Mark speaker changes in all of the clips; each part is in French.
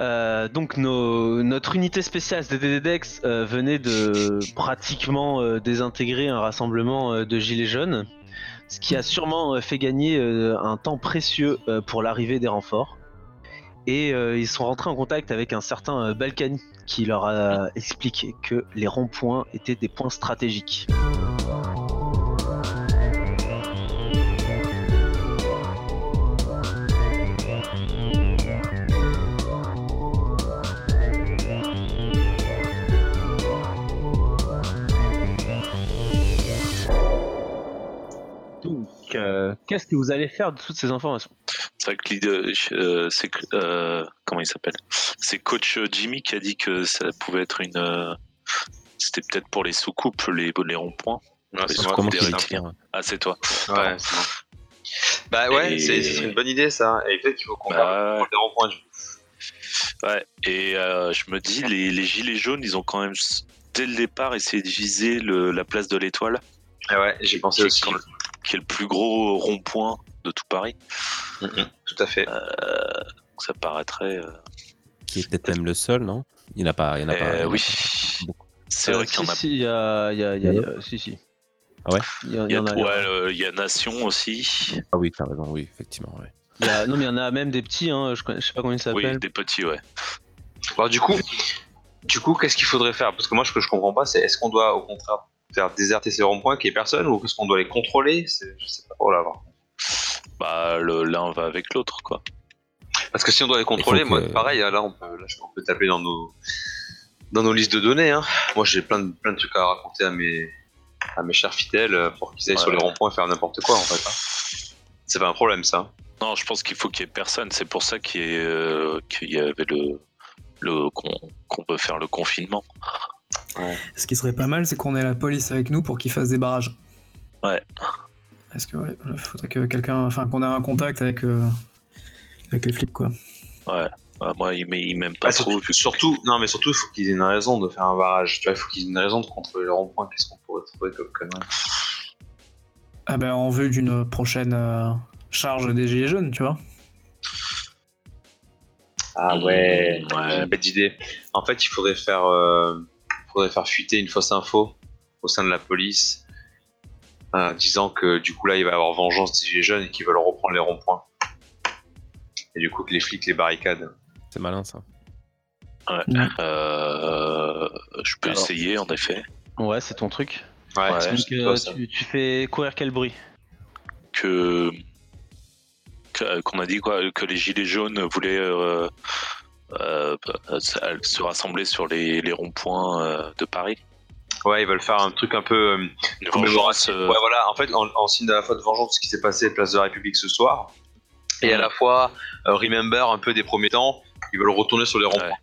Speaker 1: Euh, donc notre unité spéciale DDDX euh, venait de pratiquement euh, désintégrer un rassemblement de gilets jaunes, ce qui a sûrement fait gagner un temps précieux pour l'arrivée des renforts. Et ils sont rentrés en contact avec un certain Balkany qui leur a expliqué que les ronds-points étaient des points stratégiques. Euh, qu'est-ce que vous allez faire de toutes ces informations
Speaker 2: C'est vrai que l'idée, euh, c'est que euh, comment il s'appelle? C'est coach Jimmy qui a dit que ça pouvait être une. euh, C'était peut-être pour les soucoupes, les, les ronds-points.
Speaker 3: C'est
Speaker 2: Les
Speaker 4: tire
Speaker 2: Ah, c'est toi.
Speaker 3: Ouais. Bah ouais,
Speaker 2: Et-
Speaker 3: c'est une bonne idée ça. Et peut-être qu'il faut qu'on
Speaker 2: Bah
Speaker 3: des ronds-points.
Speaker 2: Ouais. Et euh, je me dis, les, les gilets jaunes, ils ont quand même dès le départ essayé de viser le- la place de l'Étoile,
Speaker 3: Ah ouais, j'ai pensé aussi.
Speaker 2: quand- qui est le plus gros rond-point de tout Paris.
Speaker 3: Mhm, Tout à fait.
Speaker 2: Donc ça paraîtrait. euh,
Speaker 4: Qui est peut-être même le seul, non? Il n'y en a pas. Il y en a pas
Speaker 2: euh, oui. C'est
Speaker 1: Euh,
Speaker 2: vrai qu'il y en a.
Speaker 1: si, il y a, il y a- il y a-
Speaker 4: Il y
Speaker 1: si, si.
Speaker 4: Ah ouais?
Speaker 1: Il y, il
Speaker 2: a,
Speaker 1: en a.
Speaker 2: ouais, il y a Nation aussi.
Speaker 4: Ah oui, t'as raison, oui, effectivement. Ouais.
Speaker 1: il y a- non, mais il y en a même des petits, hein, je, je sais pas comment ils
Speaker 2: Oui,
Speaker 1: s'appellent.
Speaker 2: des petits, ouais.
Speaker 3: Alors du coup, du coup, qu'est-ce qu'il faudrait faire? Parce que moi, ce que je comprends pas, c'est est-ce qu'on doit au contraire faire déserter ces ronds-points qu'il n'y ait personne ou est-ce qu'on doit les contrôler? Je sais pas trop là.
Speaker 2: Bah, le- l'un va avec l'autre, quoi.
Speaker 3: Parce que si on doit les contrôler, moi,
Speaker 4: que-
Speaker 3: pareil, là, on peut, là, on peut taper dans nos dans nos listes de données. Hein. Moi, j'ai plein de plein de trucs à raconter à mes à mes chers fidèles euh, pour qu'ils aillent
Speaker 2: Ouais.
Speaker 3: sur les ronds-points faire n'importe quoi en fait. hein. C'est pas un problème ça.
Speaker 2: Non, je pense qu'il faut qu'il y ait personne. C'est pour ça qu'il y, euh, qu'il y avait le. le qu'on qu'on peut faire le confinement.
Speaker 5: Ce qui serait pas mal, c'est qu'on ait la police avec nous pour qu'ils fassent des barrages.
Speaker 2: Ouais.
Speaker 5: Parce que ouais, il faudrait que quelqu'un, enfin qu'on ait un contact avec, euh, avec les flics quoi.
Speaker 2: Ah, moi, il m'aime il m'aime pas
Speaker 3: Bah,
Speaker 2: trop.
Speaker 3: surtout, surtout- non, mais surtout, il faut qu'ils aient une raison de faire un barrage. Tu vois, il faut qu'ils aient une raison de contrôler les ronds-points. Qu'est-ce qu'on pourrait trouver comme connerie?
Speaker 5: Ah ben en vue d'une prochaine euh, charge des gilets jaunes, tu vois.
Speaker 3: Ah ouais,
Speaker 2: ouais.
Speaker 3: bête idée. En fait, il faudrait faire, euh, faudrait faire fuiter une fausse info au sein de la police, euh, disant que du coup là, il va y avoir vengeance des gilets jaunes et qu'ils veulent reprendre les ronds-points. Et du coup, que les flics les barricadent.
Speaker 4: C'est malin ça.
Speaker 2: Ouais. Euh, je peux
Speaker 1: Alors.
Speaker 2: essayer, en effet.
Speaker 1: Ouais, c'est ton truc.
Speaker 3: Ouais,
Speaker 2: Ouais.
Speaker 3: c'est
Speaker 1: Donc,
Speaker 3: juste
Speaker 1: euh,
Speaker 3: toi,
Speaker 1: tu, tu fais courir quel bruit?
Speaker 2: Que. que- Qu'on a dit quoi Que les gilets jaunes voulaient. Euh, se se rassembler sur les, les ronds-points euh, de Paris.
Speaker 3: Ouais, ils veulent faire un truc un peu euh, commémoratif.
Speaker 2: euh,
Speaker 3: Ouais, voilà. En fait, en, en signe de la fois de vengeance de ce qui s'est passé à Place de la République ce soir, et à la fois euh, remember un peu des premiers temps, ils veulent retourner sur les ronds-points.
Speaker 2: Ouais.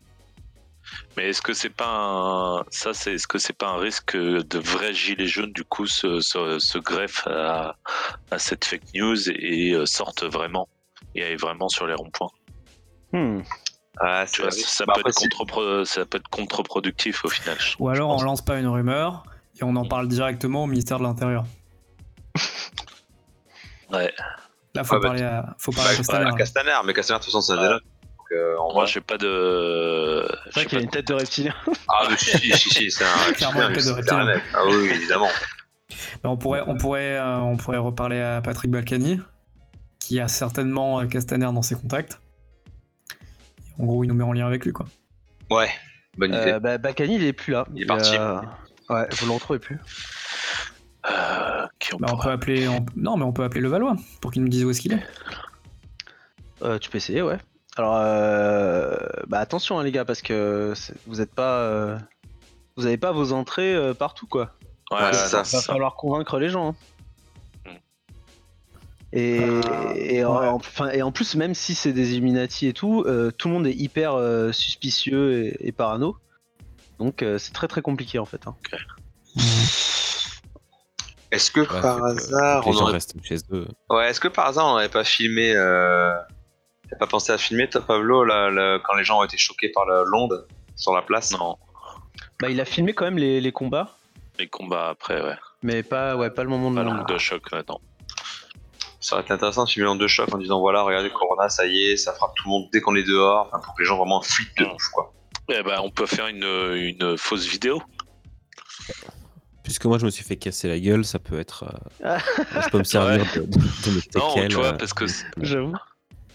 Speaker 2: Mais est-ce que c'est pas un ça c'est est-ce que c'est pas un risque que de vrais gilets jaunes du coup se, se, se greffent à, à cette fake news et, sortent vraiment et aillent vraiment sur les ronds-points?
Speaker 1: Hmm.
Speaker 3: Ah,
Speaker 2: ça,
Speaker 3: Bah,
Speaker 2: peut
Speaker 3: après,
Speaker 2: être
Speaker 3: c'est-
Speaker 2: contre ça peut être contre-productif au final. je-
Speaker 5: Ou alors on lance pas une rumeur et on en parle directement au ministère de l'Intérieur.
Speaker 2: Ouais.
Speaker 5: Là faut
Speaker 3: Ah bah,
Speaker 5: parler à, faut
Speaker 3: Bah,
Speaker 5: parler à Castaner.
Speaker 3: Castaner, mais Castaner, de toute façon, c'est dénote. Donc, euh, en
Speaker 2: Moi
Speaker 3: vrai-
Speaker 2: j'ai pas de
Speaker 1: C'est vrai qu'il a
Speaker 2: pas
Speaker 1: une tête de reptilien.
Speaker 3: Ah, mais si, si, si, c'est un
Speaker 5: Clairement,
Speaker 3: reptilien,
Speaker 5: une tête de reptilien.
Speaker 3: Ah oui, évidemment.
Speaker 5: Mais on pourrait, on pourrait, euh, on pourrait reparler à Patrick Balkany, qui a certainement euh, Castaner dans ses contacts. En gros, il nous met en lien avec lui quoi.
Speaker 3: Ouais, bonne idée.
Speaker 1: Euh, bah, Bakani, il est plus là.
Speaker 3: Il est parti.
Speaker 1: euh, Ouais, vous le retrouvez plus.
Speaker 2: euh, qui on
Speaker 5: Bah, on peut appeler, on- non mais on peut appeler le Valois pour qu'il nous dise où est-ce qu'il est.
Speaker 1: Euh, tu peux essayer, ouais. Alors, euh, bah attention hein, les gars, parce que vous êtes pas, euh, vous avez pas vos entrées euh, partout quoi.
Speaker 2: Ouais,
Speaker 3: Ouais, c'est
Speaker 2: ouais,
Speaker 3: ça.
Speaker 1: Va
Speaker 2: ça.
Speaker 1: falloir convaincre les gens. hein. Et,
Speaker 5: Euh,
Speaker 1: en,
Speaker 5: ouais.
Speaker 1: enfin, et en plus, même si c'est des Illuminati et tout, euh, tout le monde est hyper euh, suspicieux et, et parano. Donc euh, c'est très très compliqué en fait. hein.
Speaker 3: Est-ce que
Speaker 4: Ouais,
Speaker 3: par
Speaker 4: que-
Speaker 3: hasard, on
Speaker 4: gens
Speaker 3: aurait...
Speaker 4: restent chez eux.
Speaker 3: ouais, est-ce que par hasard, on n'aurait pas filmé, euh... t'as pas pensé à filmer, toi, Pablo, là, quand les gens ont été choqués par la- l'onde sur la place?
Speaker 2: Non,
Speaker 1: Bah, il a filmé quand même les, les combats,
Speaker 2: les combats après, ouais.
Speaker 1: mais pas, ouais, pas le moment de
Speaker 2: Pas
Speaker 1: l'onde.
Speaker 2: de choc, ouais, non.
Speaker 3: Ça aurait été intéressant de filmer en deux chocs en disant voilà, regardez Corona, ça y est, ça frappe tout le monde dès qu'on est dehors, enfin, pour que les gens vraiment flippent de ouf quoi.
Speaker 2: Eh ben, on peut faire une, une fausse vidéo.
Speaker 4: Puisque moi je me suis fait casser la gueule, ça peut être. euh,
Speaker 1: Ah.
Speaker 4: je peux me servir de, de, de mes
Speaker 2: Non, tu vois,
Speaker 4: euh,
Speaker 2: parce que
Speaker 1: J'avoue.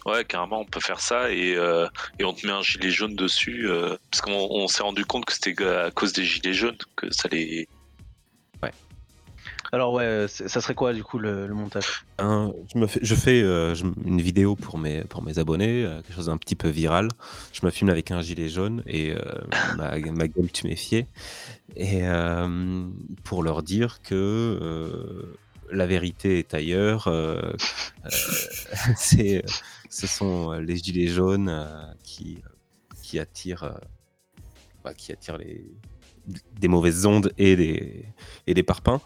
Speaker 2: Ouais, carrément, on peut faire ça et, euh, et on te met un gilet jaune dessus. euh, parce qu'on on s'est rendu compte que c'était à cause des gilets jaunes que ça les.
Speaker 1: Alors ouais, c'est- ça serait quoi du coup le, le montage?
Speaker 4: Un- je, me fais, je fais euh, je- une vidéo pour mes, pour mes abonnés, euh, quelque chose d'un petit peu viral. Je me filme avec un gilet jaune et euh, ma, ma gueule tuméfiée. Et euh, pour leur dire que euh, la vérité est ailleurs. euh, euh, c'est, ce sont les gilets jaunes euh, qui, qui attirent, euh, bah, qui attirent les, des mauvaises ondes et des, et des parpaings.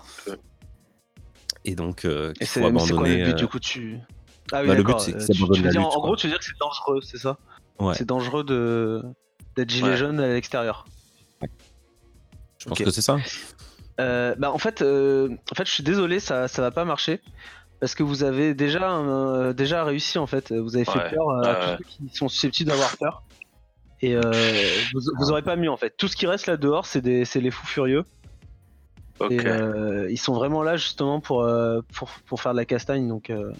Speaker 4: Et donc, euh, qu'il
Speaker 1: c'est
Speaker 4: faut
Speaker 1: mais c'est quoi
Speaker 4: abandonner.
Speaker 1: le but
Speaker 4: euh,
Speaker 1: du coup tu Ah oui
Speaker 4: bah, le but, c'est que
Speaker 1: euh,
Speaker 4: ça
Speaker 1: tu- tu veux dire,
Speaker 4: lutte,
Speaker 1: En
Speaker 4: quoi.
Speaker 1: gros, tu veux dire que c'est dangereux, c'est ça?
Speaker 4: Ouais.
Speaker 1: C'est dangereux de d'être gilet
Speaker 2: Ouais.
Speaker 1: jaune à l'extérieur.
Speaker 4: Je pense que c'est ça.
Speaker 1: Euh, bah en fait, euh, en fait, je suis désolé, ça, ça va pas marcher parce que vous avez déjà, euh, déjà réussi en fait. Vous avez fait
Speaker 2: Ouais,
Speaker 1: peur à tous ceux qui sont susceptibles d'avoir peur. Et euh, vous, vous aurez pas mieux en fait. Tout ce qui reste là dehors, c'est des, c'est les fous furieux. Et euh, ils sont vraiment là justement pour, euh, pour, pour faire de la castagne. Donc euh,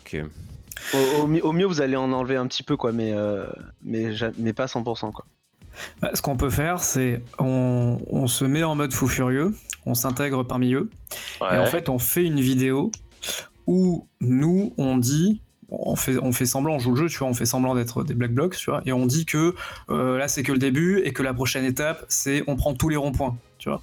Speaker 1: au, au mi- au mieux, vous allez en enlever un petit peu quoi, mais euh, mais, mais pas 100% quoi.
Speaker 5: Bah, ce qu'on peut faire, c'est on, on se met en mode fou furieux, on s'intègre parmi eux,
Speaker 2: Ouais.
Speaker 5: et en fait on fait une vidéo où nous on dit, on fait, on fait semblant, on joue le jeu, tu vois, on fait semblant d'être des black blocs, tu vois, et on dit que euh, là c'est que le début et que la prochaine étape c'est on prend tous les ronds-points, tu vois.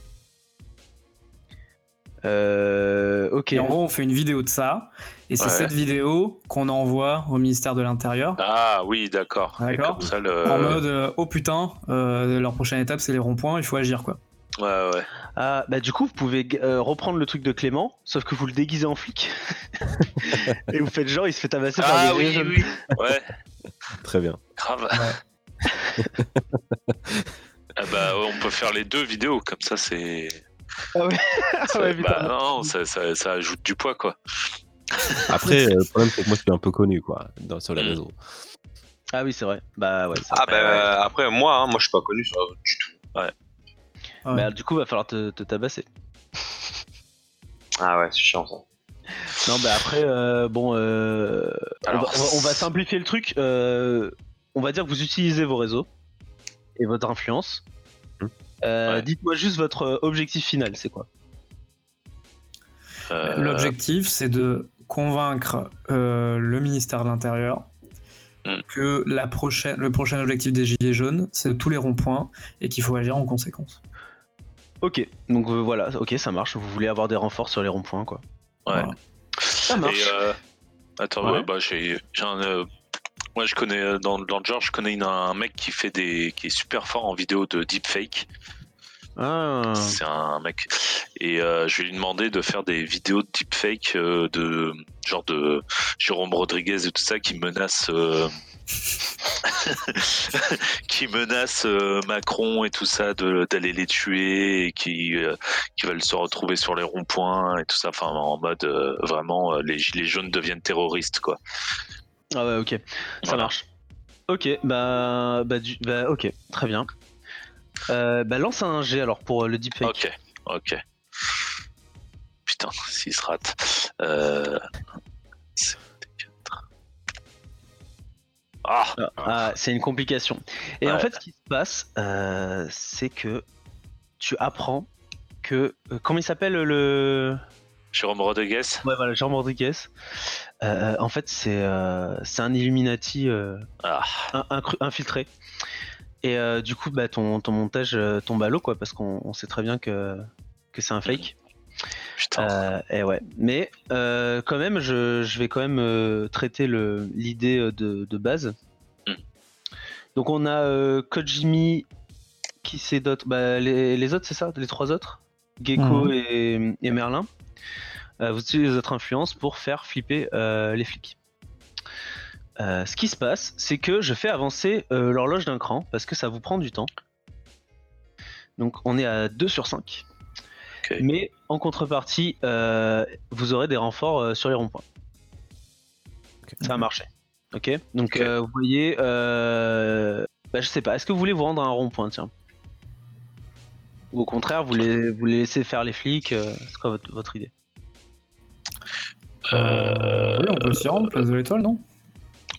Speaker 1: Euh, ok.
Speaker 5: Et en gros on fait une vidéo de ça, et c'est
Speaker 2: Ouais.
Speaker 5: cette vidéo qu'on envoie au ministère de l'Intérieur.
Speaker 2: Ah oui, d'accord.
Speaker 5: D'accord.
Speaker 2: Le.
Speaker 5: En mode euh, oh putain, euh, leur prochaine étape c'est les ronds-points, il faut agir quoi.
Speaker 2: Ouais, ouais.
Speaker 1: Ah, bah du coup, vous pouvez euh, reprendre le truc de Clément, sauf que vous le déguisez en flic. et vous faites genre, il se fait tabasser par
Speaker 2: Ah
Speaker 1: des
Speaker 2: oui,
Speaker 1: jeunes.
Speaker 2: oui. Ouais,
Speaker 4: Très bien.
Speaker 2: grave. ah bah, ouais, on peut faire les deux vidéos, comme ça, c'est.
Speaker 1: Ah ouais,
Speaker 2: ça-
Speaker 1: ouais,
Speaker 2: bah, non, ça, ça, ça ajoute du poids, quoi.
Speaker 4: Après, euh, le problème, c'est que moi, je suis un peu connu, quoi, dans, sur les
Speaker 2: Mm.
Speaker 4: réseaux.
Speaker 1: Ah oui, c'est vrai. Bah ouais. ça-
Speaker 3: Ah bah euh, après moi, hein, moi je suis pas connu sur la route du tout.
Speaker 5: Ouais.
Speaker 1: Bah, du coup, va falloir te, te tabasser.
Speaker 3: Ah ouais, c'est chiant ça.
Speaker 1: Non, bah après, euh, bon, euh, on,
Speaker 2: Alors,
Speaker 1: va, on va- on va simplifier le truc. euh, on va dire que vous utilisez vos réseaux et votre influence. Euh,
Speaker 2: Ouais.
Speaker 1: Dites-moi juste votre euh, objectif final, c'est quoi?
Speaker 2: Euh,
Speaker 5: L'objectif, c'est de convaincre euh, le ministère de l'Intérieur
Speaker 2: Mm.
Speaker 5: que la prochaine, le prochain objectif des Gilets jaunes, c'est tous les ronds-points et qu'il faut agir en conséquence.
Speaker 1: Ok, donc euh, voilà, ok, ça marche. Vous voulez avoir des renforts sur les ronds-points, quoi.
Speaker 2: Ouais.
Speaker 5: Voilà.
Speaker 1: Ça marche.
Speaker 2: Et, euh, Attends,
Speaker 1: Ouais.
Speaker 2: bah, j'ai j'ai un. Moi, je connais euh, dans, dans le genre, je connais une- un mec qui fait des, qui est super fort en vidéo de deepfake.
Speaker 1: Ah.
Speaker 2: C'est un mec. Et euh, je vais lui demander de faire des vidéos de deepfake euh, de genre de Jérôme Rodriguez et tout ça qui menace. euh, qui menace Macron et tout ça de- d'aller les tuer et qui, qui veulent se retrouver sur les ronds-points et tout ça, enfin en mode vraiment les gilets jaunes deviennent terroristes quoi.
Speaker 1: Ah ouais, ok, ça
Speaker 2: Voilà.
Speaker 1: marche. Ok, bah, bah, du- bah, ok, très bien. Euh, bah lance un G alors pour euh, le deepfake.
Speaker 2: Ok, ok. Putain, s'il se rate. Euh... Ah,
Speaker 1: Ah, c'est une complication. Et en fait, ce qui se passe, euh, c'est que tu apprends que comment il s'appelle le
Speaker 2: Jérôme Rodriguez
Speaker 1: ouais voilà Jean Rodriguez. Euh, en fait, c'est euh, c'est un Illuminati euh,
Speaker 2: Ah,
Speaker 1: un- infiltré. Et euh, du coup, bah, ton, ton montage euh, tombe à l'eau, quoi, parce qu'on on sait très bien que, que c'est un fake.
Speaker 2: putain.
Speaker 1: Euh, et ouais. Mais euh, quand même, je, je vais quand même euh, traiter le- l'idée de, de base.
Speaker 2: Mm.
Speaker 1: Donc on a euh, Kojimi, qui c'est d'autres bah, les, les autres, c'est ça? Les trois autres? Gecko et, et Merlin. Euh, vous utilisez les autres influences pour faire flipper euh, les flics. Euh, ce qui se passe, c'est que je fais avancer euh, l'horloge d'un cran parce que ça vous prend du temps. Donc on est à 2 sur 5.
Speaker 2: Ok.
Speaker 1: Mais en contrepartie, euh, vous aurez des renforts euh, sur les ronds-points. Ça a marché. Ok. Donc euh, vous voyez, euh... bah, je sais pas. Est-ce que vous voulez vous rendre à un rond-point, tiens Ou au contraire, vous les, vous les laissez faire les flics euh, C'est quoi votre, votre idée?
Speaker 2: Euh,
Speaker 5: oui, on peut s'y rendre, place de l'étoile, non?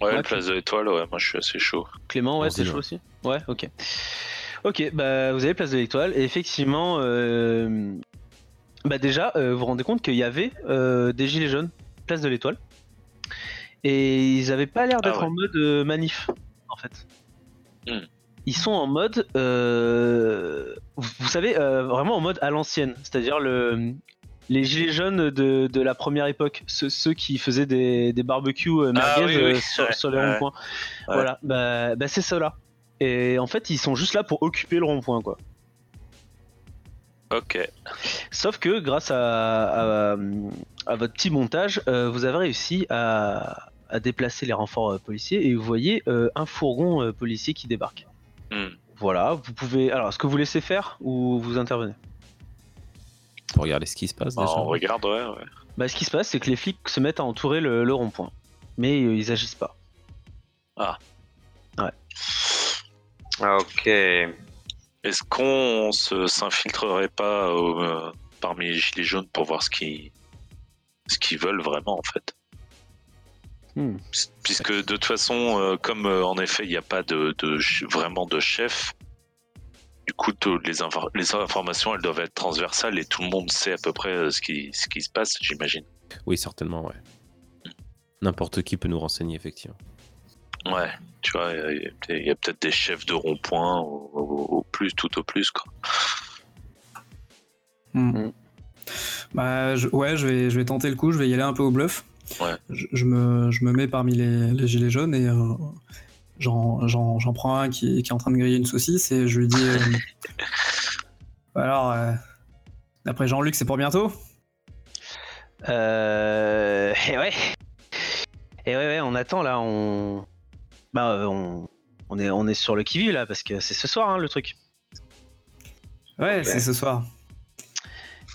Speaker 2: Ouais,
Speaker 1: Ouais,
Speaker 2: place de l'étoile, ouais, moi je suis assez chaud.
Speaker 1: Clément, ouais, c'est chaud
Speaker 4: ouais.
Speaker 1: aussi? Ouais, ok. Ok, bah vous avez place de l'étoile et effectivement, euh, bah déjà, euh, vous vous rendez compte qu'il y avait euh, des gilets jaunes, place de l'étoile, et ils avaient pas l'air d'être
Speaker 2: Ah ouais.
Speaker 1: en mode euh, manif, en fait.
Speaker 2: Hmm.
Speaker 1: Ils sont en mode, euh, vous, savez, euh, vraiment en mode à l'ancienne, c'est-à-dire le les gilets jaunes de, de la première époque, ceux, ceux qui faisaient des, des barbecues euh,
Speaker 2: Ah
Speaker 1: merguez
Speaker 2: oui, oui,
Speaker 1: euh, sur,
Speaker 2: ouais,
Speaker 1: sur les
Speaker 2: ouais.
Speaker 1: ronds-points.
Speaker 2: Ouais.
Speaker 1: Voilà, bah, bah c'est ceux-là. Et en fait, ils sont juste là pour occuper le rond-point, quoi.
Speaker 2: Ok.
Speaker 1: Sauf que grâce à, à, à votre petit montage, euh, vous avez réussi à, à déplacer les renforts policiers et vous voyez un fourgon policier qui débarque. Voilà, vous pouvez. Alors, est-ce que vous laissez faire ou vous intervenez?
Speaker 4: Pour regarder ce qui se passe
Speaker 2: Ah,
Speaker 4: déjà.
Speaker 2: on regarde, ouais, ouais.
Speaker 1: Bah, ce qui se passe, c'est que les flics se mettent à entourer le, le rond-point, mais euh, ils agissent pas.
Speaker 3: Ah, ok.
Speaker 2: Est-ce qu'on se s'infiltrerait pas euh, parmi les gilets jaunes pour voir ce qu'ils ce qu'ils veulent vraiment en fait?
Speaker 1: Hmm.
Speaker 2: Puisque de toute façon, euh, comme euh, en effet il n'y a pas de, vraiment de chef, du coup les, infor- les informations elles doivent être transversales et tout le monde sait à peu près euh, ce qui, ce qui se passe, j'imagine.
Speaker 4: Oui, certainement, ouais. N'importe qui peut nous renseigner, effectivement.
Speaker 2: Ouais, tu vois, il y a- peut-être des chefs de rond-point au, au- au plus, tout au plus quoi.
Speaker 5: Hmm. Bah, je- ouais, je vais, je vais tenter le coup, je vais y aller un peu au bluff.
Speaker 2: Ouais.
Speaker 5: Je, je me, je me mets parmi les, les gilets jaunes et euh, j'en, j'en- j'en prends un qui, qui est en train de griller une saucisse et je lui dis euh, Alors, euh, d'après Jean-Luc, c'est pour bientôt?
Speaker 1: Euh. Et ouais. Et ouais, ouais, on attend là, on. Bah, euh, on. On est, on est sur le qui-vive là, parce que c'est ce soir hein, le truc.
Speaker 5: Ouais, c'est ce soir.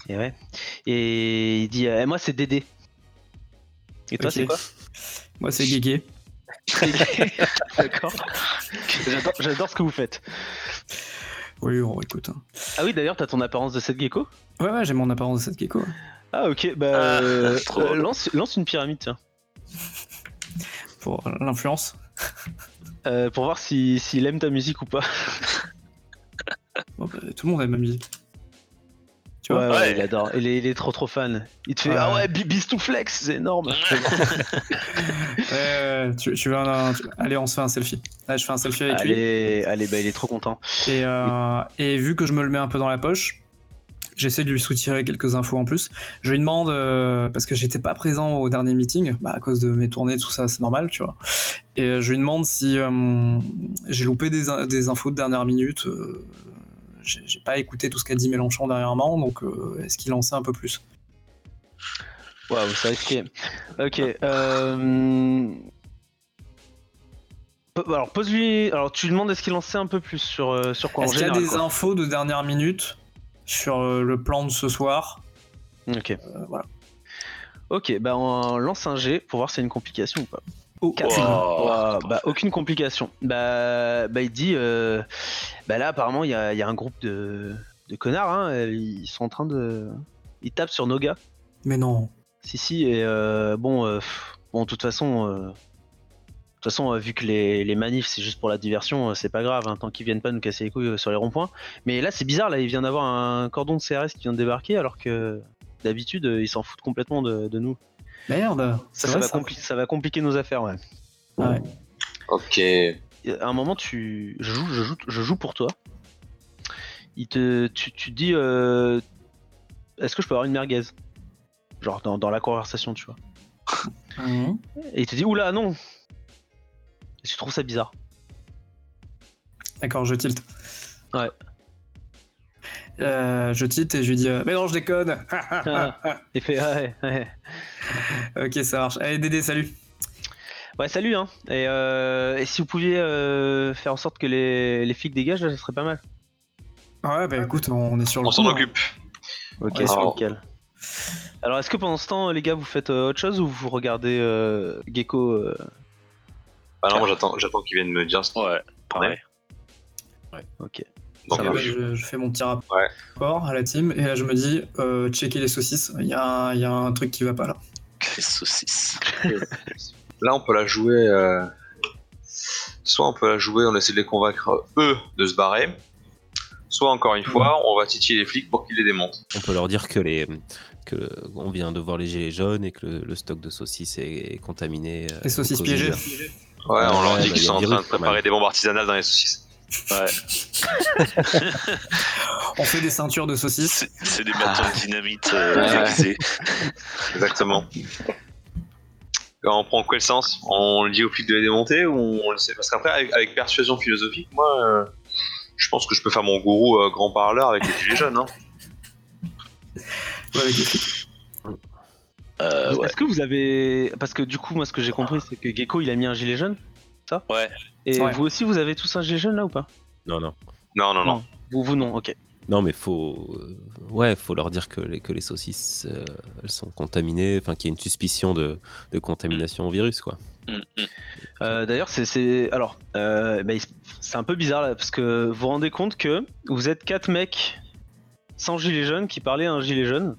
Speaker 1: Et ouais. Et il dit, euh, moi c'est Dédé. Et toi c'est quoi
Speaker 5: Moi, c'est Guégué.
Speaker 1: D'accord. J'adore- J'adore ce que vous faites.
Speaker 5: Oui, on écoute. hein.
Speaker 1: Ah oui, d'ailleurs, t'as ton apparence de cette gecko
Speaker 5: Ouais, ouais, j'ai mon apparence de cette gecko.
Speaker 1: Ah ok, bah
Speaker 2: Ah,
Speaker 1: euh, euh, lance, lance une pyramide, tiens.
Speaker 5: Pour l'influence.
Speaker 1: Euh, pour voir si- s'il aime ta musique ou pas.
Speaker 5: Bon, bah, tout le monde aime ma musique. Tu vois
Speaker 1: ouais, ouais,
Speaker 2: Ouais.
Speaker 1: il adore. Il est, il est trop trop fan. Il te fait
Speaker 5: Ouais.
Speaker 1: Ah ouais, Bi- Bistouflex, c'est énorme.
Speaker 5: Ouais, tu, tu veux un- tu- Allez, on se fait un selfie. Là, je fais un selfie avec lui.
Speaker 1: allez, allez, bah il est trop content.
Speaker 5: Et, euh, et vu que je me le mets un peu dans la poche, j'essaie de lui soutirer quelques infos en plus. Je lui demande, euh, parce que j'étais pas présent au dernier meeting, bah, à cause de mes tournées, tout ça, c'est normal, tu vois. Et euh, je lui demande si euh, j'ai loupé des, des infos de dernière minute. euh, j'ai pas écouté tout ce qu'a dit Mélenchon dernièrement, donc euh, est-ce qu'il en sait un peu plus?
Speaker 1: Waouh, ça risqué. Ok. Euh... Alors pose-lui. Alors tu lui demandes est-ce qu'il en sait un peu plus sur euh, sur quoi
Speaker 5: Est-ce qu'il y a des infos de dernière minute sur euh, le plan de ce soir?
Speaker 1: Ok.
Speaker 5: Voilà.
Speaker 1: Ok, bah on lance un G pour voir y a une complication ou pas.
Speaker 5: Aucune.
Speaker 2: Wow.
Speaker 1: Ouah, bah aucune complication. Bah, bah il dit, euh, bah là apparemment il y a, il y a un groupe de, de connards, hein, ils sont en train de, ils tapent sur nos gars.
Speaker 5: Mais non.
Speaker 1: Si si et euh, bon, euh, bon de toute façon, euh, de toute façon euh, vu que les, les manifs c'est juste pour la diversion, euh, c'est pas grave, hein, tant qu'ils viennent pas nous casser les couilles sur les ronds-points. Mais là c'est bizarre, là il vient d'avoir un cordon de CRS qui vient de débarquer alors que d'habitude ils s'en foutent complètement de, de nous.
Speaker 5: Merde.
Speaker 1: Ça, va
Speaker 5: ça
Speaker 1: compli- ça va compliquer nos affaires, ouais.
Speaker 5: Ouais.
Speaker 3: Ok.
Speaker 1: à un moment, tu, je joue, je joue, je joue pour toi. Il te, tu, tu te dis, euh, est-ce que je peux avoir une merguez? Genre dans, dans la conversation, tu vois.
Speaker 5: Mhm.
Speaker 1: Et il te dit, oula, non. Et tu trouves ça bizarre.
Speaker 5: D'accord, je tilte.
Speaker 1: Ouais.
Speaker 5: Euh, je tilte et je lui dis euh, Mais non, je déconne
Speaker 1: Et fait, ah ouais, ouais.
Speaker 5: Ok, ça marche. Allez, Dédé, salut
Speaker 1: Ouais, salut, hein. Et, euh, et si vous pouviez euh, faire en sorte que les, les flics dégagent, là, ça serait pas mal.
Speaker 5: Ouais, bah écoute, on est sur le
Speaker 3: On s'en
Speaker 5: hein.
Speaker 3: occupe.
Speaker 1: Ok,
Speaker 5: Ouais,
Speaker 1: c'est
Speaker 3: alors-
Speaker 1: nickel. Alors, est-ce que pendant ce temps, les gars, vous faites euh, autre chose ou vous regardez euh, Gecko euh,
Speaker 3: Ah non, moi j'attends, j'attends qu'ils viennent me dire ce
Speaker 2: Ouais, pareil.
Speaker 1: Ok.
Speaker 3: Donc,
Speaker 1: Ça va.
Speaker 5: Ouais, je, je fais mon petit rapport
Speaker 3: Ouais.
Speaker 5: à la team et là je me dis euh, checker les saucisses. Il y, a un- il y a un truc qui va pas là.
Speaker 2: Les saucisses.
Speaker 3: Là, on peut la jouer. euh, Soit on peut la jouer, on essaie de les convaincre eux de se barrer. Soit encore une fois, on va titiller les flics pour qu'ils les démontent.
Speaker 4: On peut leur dire que les que on vient de voir les gilets jaunes et que le, le stock de saucisses est, est contaminé. euh,
Speaker 5: Les saucisses
Speaker 4: au Covid.
Speaker 5: piégées.
Speaker 3: Ouais, on leur
Speaker 4: Ouais,
Speaker 3: dit
Speaker 4: bah,
Speaker 3: qu'ils
Speaker 4: y a
Speaker 3: sont en train de
Speaker 4: quand
Speaker 3: préparer des bombes artisanales dans les saucisses.
Speaker 2: Ouais.
Speaker 5: On fait des ceintures de saucisses.
Speaker 2: C'est des bâtons de dynamite euh,
Speaker 3: Ouais. Exactement. On prend quel sens? On le dit aux flics de les démonter ou on le sait? Parce qu'après, avec, avec persuasion philosophique, moi, euh, je pense que je peux faire mon gourou euh, grand parleur avec les gilets jaunes. Hein.
Speaker 5: Ouais, avec les flics.
Speaker 2: Euh, ouais.
Speaker 1: Est-ce que vous avez. Parce que du coup, moi, ce que j'ai compris, c'est que Gecko, il a mis un gilet jaune. Ça?
Speaker 2: Ouais.
Speaker 1: Et
Speaker 5: Ouais.
Speaker 1: vous aussi, vous avez tous un gilet jaune là ou pas?
Speaker 4: Non, non.
Speaker 3: Non, non, non.
Speaker 1: Vous, vous non, ok.
Speaker 4: Non, mais faut, euh, faut leur dire que les, saucisses, euh, elles sont contaminées, enfin qu'il y a une suspicion de, contamination au virus, quoi.
Speaker 2: Mm, mm.
Speaker 1: Euh, D'ailleurs, c'est-. Alors, c'est un peu bizarre là, parce que vous vous rendez compte que vous êtes quatre mecs sans gilet jaune qui parlaient à un gilet jaune.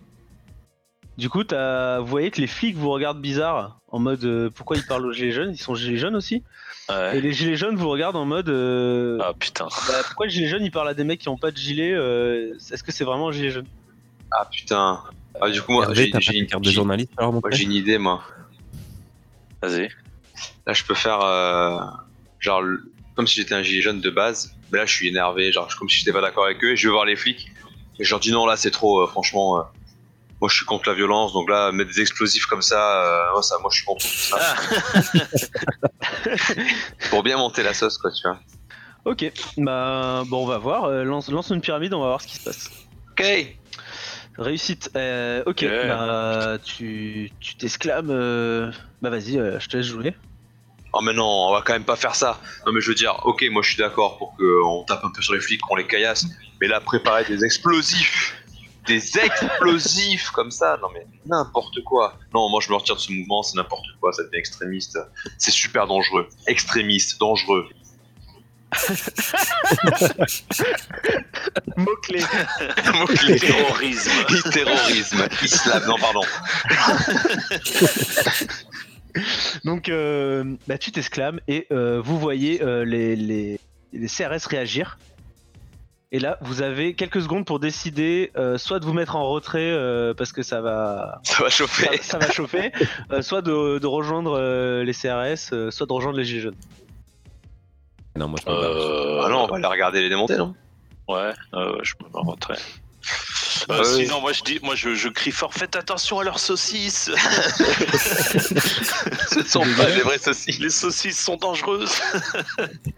Speaker 1: Du coup, t'as- vous voyez que les flics vous regardent bizarre, en mode euh, pourquoi ils parlent aux gilets jaunes? Ils sont gilets jaunes aussi?
Speaker 2: Ouais.
Speaker 1: Et les gilets jaunes vous regardent en mode euh,
Speaker 2: Ah putain.
Speaker 1: bah, pourquoi les gilets jaunes ils parlent à des mecs qui ont pas de gilet euh, Est-ce que c'est vraiment un gilet jaune?
Speaker 3: Ah putain. Ah, du coup, moi,
Speaker 4: Hervé,
Speaker 3: j'ai
Speaker 4: une carte de
Speaker 3: j'ai-
Speaker 4: journaliste
Speaker 3: moi,
Speaker 4: montrer
Speaker 3: j'ai une idée, moi.
Speaker 2: Vas-y.
Speaker 3: Là, je peux faire. euh, genre, comme si j'étais un gilet jaune de base. Mais là, je suis énervé, genre, comme si j'étais pas d'accord avec eux. Et je vais voir les flics. Et je leur dis non, là, c'est trop, euh, franchement. Moi, je suis contre la violence. Donc là, mettre des explosifs comme ça, euh, moi, ça, moi, je suis contre tout ça. Pour bien monter la sauce, quoi, tu vois.
Speaker 1: Ok, bah bon, on va voir. Euh, lance, lance une pyramide, on va voir ce qui se passe.
Speaker 3: Ok.
Speaker 1: Réussite. Euh, ok, bah tu tu t'exclames. euh, Bah vas-y, euh, je te laisse jouer.
Speaker 3: Oh, mais non, on va quand même pas faire ça. Non, mais je veux dire, ok, moi, je suis d'accord pour qu'on tape un peu sur les flics, qu'on les caillasse. Mais là, préparer des explosifs. Des explosifs comme ça, non mais n'importe quoi. Non, moi je me retire de ce mouvement, c'est n'importe quoi, ça devient extrémiste. C'est super dangereux. Extrémiste, dangereux.
Speaker 1: Mot-clé.
Speaker 3: Mot-clé.
Speaker 2: Terrorisme.
Speaker 3: Terrorisme, islam, non pardon.
Speaker 1: Donc euh, bah tu t'exclames et euh, vous voyez euh, les, les, les CRS réagir. Et là, vous avez quelques secondes pour décider euh, soit de vous mettre en retrait euh, parce que ça va,
Speaker 3: Ça va chauffer.
Speaker 1: ça va chauffer, euh, soit de, de rejoindre euh, les CRS, euh, soit de rejoindre les Gilets jaunes.
Speaker 4: Non, moi je me barre.
Speaker 2: Euh,
Speaker 3: Ah non, on va les regarder les démonter, non?
Speaker 2: Ouais, euh, je me mets en retrait. Euh,
Speaker 3: Ouais.
Speaker 2: Sinon, moi je dis, moi je, je crie fort, faites attention à leurs saucisses.
Speaker 3: Ce ne sont pas des vraies saucisses.
Speaker 2: Les saucisses sont dangereuses.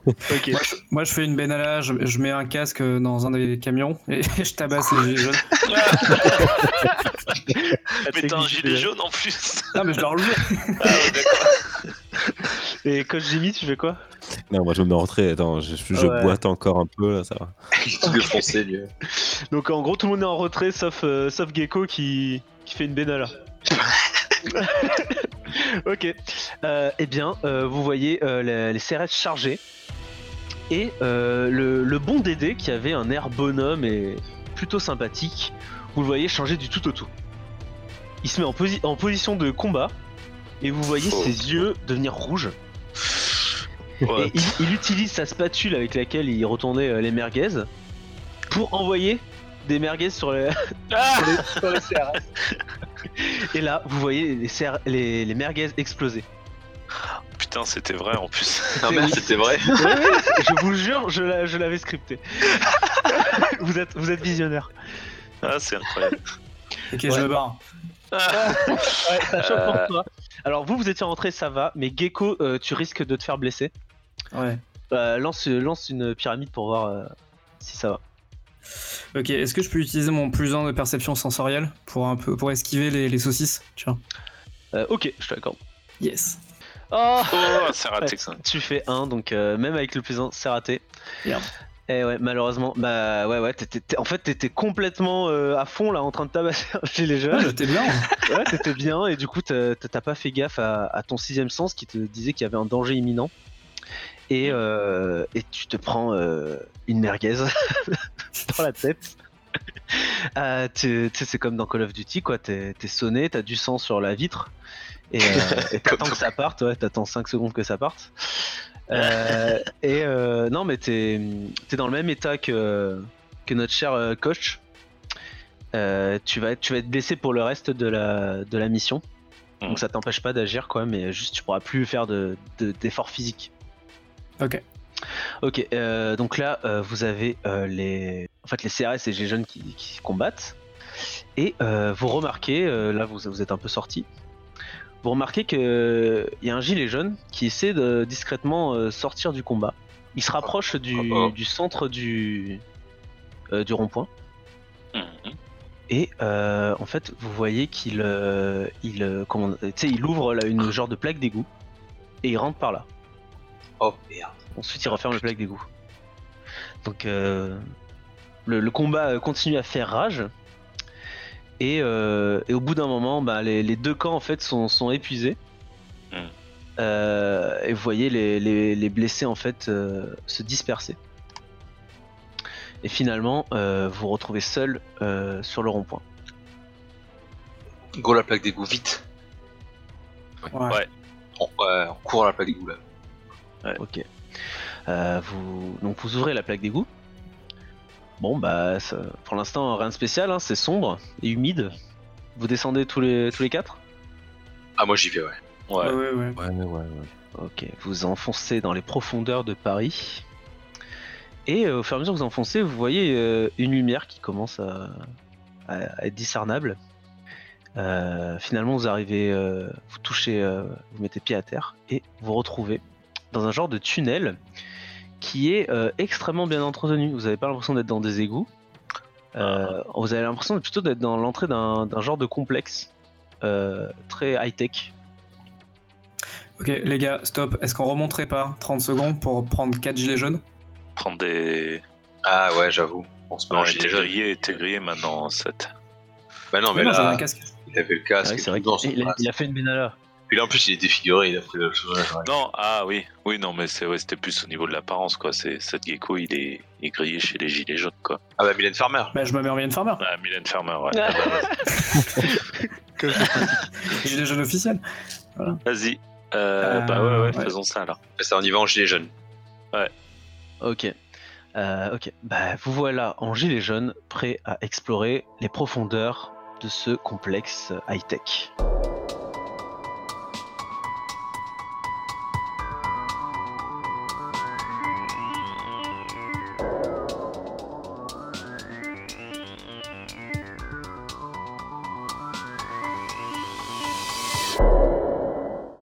Speaker 1: Ok.
Speaker 5: Moi je fais une bénala, je, je mets un casque dans un des camions et je tabasse les gilets jaunes.
Speaker 2: Mais t'as un gilet jaune en plus.
Speaker 5: Ah mais je dois relever.
Speaker 2: Ah ouais, d'accord.
Speaker 1: Et coach Jimmy, tu fais quoi?
Speaker 4: Non, moi je me mets en retrait. Attends, je, je
Speaker 1: Ouais.
Speaker 4: boite encore un peu, là, ça va.
Speaker 3: Lui.
Speaker 1: Donc en gros, tout le monde est en retrait sauf, euh, sauf Gecko qui, qui fait une bénala. ok. Euh, eh bien, euh, vous voyez euh, les, les CRS chargés. Et euh, le, le bon Dédé, qui avait un air bonhomme et plutôt sympathique, vous le voyez changer du tout au tout. Il se met en, posi- en position de combat. Et vous voyez
Speaker 2: Oh.
Speaker 1: ses yeux devenir rouges.
Speaker 2: Ouais.
Speaker 1: Il, il utilise sa spatule avec laquelle il retournait euh, les merguez pour envoyer des merguez sur les, sur les, sur les CRS. Et là, vous voyez les, CR les, les merguez exploser.
Speaker 2: Putain, c'était vrai en plus.
Speaker 3: Ah merde, c'était vrai.
Speaker 1: Ouais, ouais, je vous jure, je l'a- je l'avais scripté. vous, êtes, vous êtes visionnaire.
Speaker 2: Ah, c'est incroyable.
Speaker 5: Ok,
Speaker 1: Ouais.
Speaker 5: je me barre.
Speaker 1: Ouais, ça choque
Speaker 2: Euh.
Speaker 1: pour toi. Alors vous, vous étiez rentré, ça va, mais Gecko, euh, tu risques de te faire blesser.
Speaker 5: Ouais.
Speaker 1: Euh, lance, lance une pyramide pour voir euh, si ça va.
Speaker 5: Ok, est-ce que je peux utiliser mon plus 1 de perception sensorielle pour un peu pour esquiver les, les saucisses Tiens.
Speaker 1: Euh, ok, je te l'accorde.
Speaker 5: Yes.
Speaker 1: Oh
Speaker 2: Oh, c'est raté ça.
Speaker 1: Tu fais 1, donc euh, même avec le plus 1, c'est raté.
Speaker 5: Merde.
Speaker 1: Eh ouais, malheureusement, bah ouais, ouais, t'étais- t'étais- en fait, t'étais complètement euh, à fond là en train de tabasser
Speaker 5: Ah,
Speaker 1: jaune.
Speaker 5: j'étais bien.
Speaker 1: ouais, t'étais bien et du coup, t'as t'as pas fait gaffe à, à ton sixième sens qui te disait qu'il y avait un danger imminent. Et, euh, et tu te prends euh, une merguez dans la tête. Euh, sais, c'est comme dans Call of Duty, quoi. T'es t'es sonné, t'as du sang sur la vitre. Et euh, t'attends que ça parte, ouais, t'attends 5 secondes que ça parte. Euh, et non, mais t'es es dans le même état que, que notre cher coach. Tu, vas être, tu vas être blessé pour le reste de la, de la mission. Donc ça t'empêche pas d'agir, quoi, mais juste tu pourras plus faire de- de- d'efforts physiques.
Speaker 5: Ok.
Speaker 1: Ok, euh, donc là, euh, vous avez euh, les, en fait, les CRS et les jeunes qui, qui combattent. Et euh, vous remarquez, euh, là vous, vous êtes un peu sorti, vous remarquez qu'il y a un gilet jaune qui essaie de discrètement euh, sortir du combat. Il se rapproche du,
Speaker 3: Oh, oh.
Speaker 1: du centre du, euh, du rond-point.
Speaker 2: Mhm.
Speaker 1: Et euh, en fait, vous voyez qu'il euh, il, comment- tu sais, il ouvre là, une genre de plaque d'égout et il rentre par là.
Speaker 3: Oh merde.
Speaker 1: Ensuite, il referme le plaque d'égout. Donc, euh, le, le combat euh, continue à faire rage. Et, euh, et au bout d'un moment, bah, les, les deux camps en fait sont, sont épuisés.
Speaker 2: Mm.
Speaker 1: Euh, et vous voyez les, les- les blessés en fait euh, se disperser. Et finalement, euh, vous vous retrouvez seul euh, sur le rond-point.
Speaker 3: Go la plaque d'égout, vite.
Speaker 5: Ouais.
Speaker 2: Ouais.
Speaker 3: On, ouais, on court à la plaque d'égout là.
Speaker 1: Ok. Euh, vous... Donc vous ouvrez la plaque d'égout. Bon bah ça- pour l'instant rien de spécial, hein, c'est sombre et humide. Vous descendez tous les tous les quatre?
Speaker 3: Ah, moi j'y vais, ouais.
Speaker 2: Ouais.
Speaker 5: Ouais, ouais, ouais.
Speaker 4: Ouais, ouais, ouais.
Speaker 1: Ok. Vous enfoncez dans les profondeurs de Paris. Et euh, au fur et à mesure que vous enfoncez, vous voyez euh, une lumière qui commence à, à- à être discernable. Euh, finalement, vous arrivez, euh, vous touchez, euh, vous mettez pied à terre et vous retrouvez dans un genre de tunnel qui est euh, extrêmement bien entretenu. Vous n'avez pas l'impression d'être dans des égouts. Euh, Vous avez l'impression plutôt d'être dans l'entrée d'un d'un genre de complexe euh, très high-tech.
Speaker 5: Ok, les gars, stop. Est-ce qu'on remonterait pas 30 secondes pour prendre 4 gilets jaunes?
Speaker 2: Prendre des.
Speaker 3: Ah, ouais, j'avoue. On se met en
Speaker 2: Ouais,
Speaker 3: gilet
Speaker 2: t'es
Speaker 3: jaune.
Speaker 2: grillé, t'es grillé maintenant, cette.
Speaker 3: Bah non, mais
Speaker 5: Non, j'avais un
Speaker 3: là,
Speaker 5: casque.
Speaker 3: il avait le casque.
Speaker 1: c'est vrai qu'il a, il a fait une Benalla.
Speaker 3: Puis là, en plus, il est défiguré, il a fait le chose. ouais.
Speaker 2: Non, ah oui, oui, non, mais c'est ouais, c'était plus au niveau de l'apparence, quoi. C'est cette gecko, il est, il est grillé chez les gilets jaunes, quoi.
Speaker 3: Ah, bah, Mylène Farmer.
Speaker 5: Bah, je me mets en Mylène Farmer.
Speaker 2: Ah, Mylène Farmer, ouais.
Speaker 1: Ah.
Speaker 2: Ah bah,
Speaker 5: Gilet jaune officiel.
Speaker 2: Vas-y. Euh,
Speaker 5: Euh,
Speaker 2: bah ouais, ouais,
Speaker 5: ouais.
Speaker 2: faisons ça alors.
Speaker 3: Ça, on y va en gilet jaune.
Speaker 1: Ok. Euh, ok. Bah, vous voilà en gilet jaune, prêt à explorer les profondeurs de ce complexe high-tech.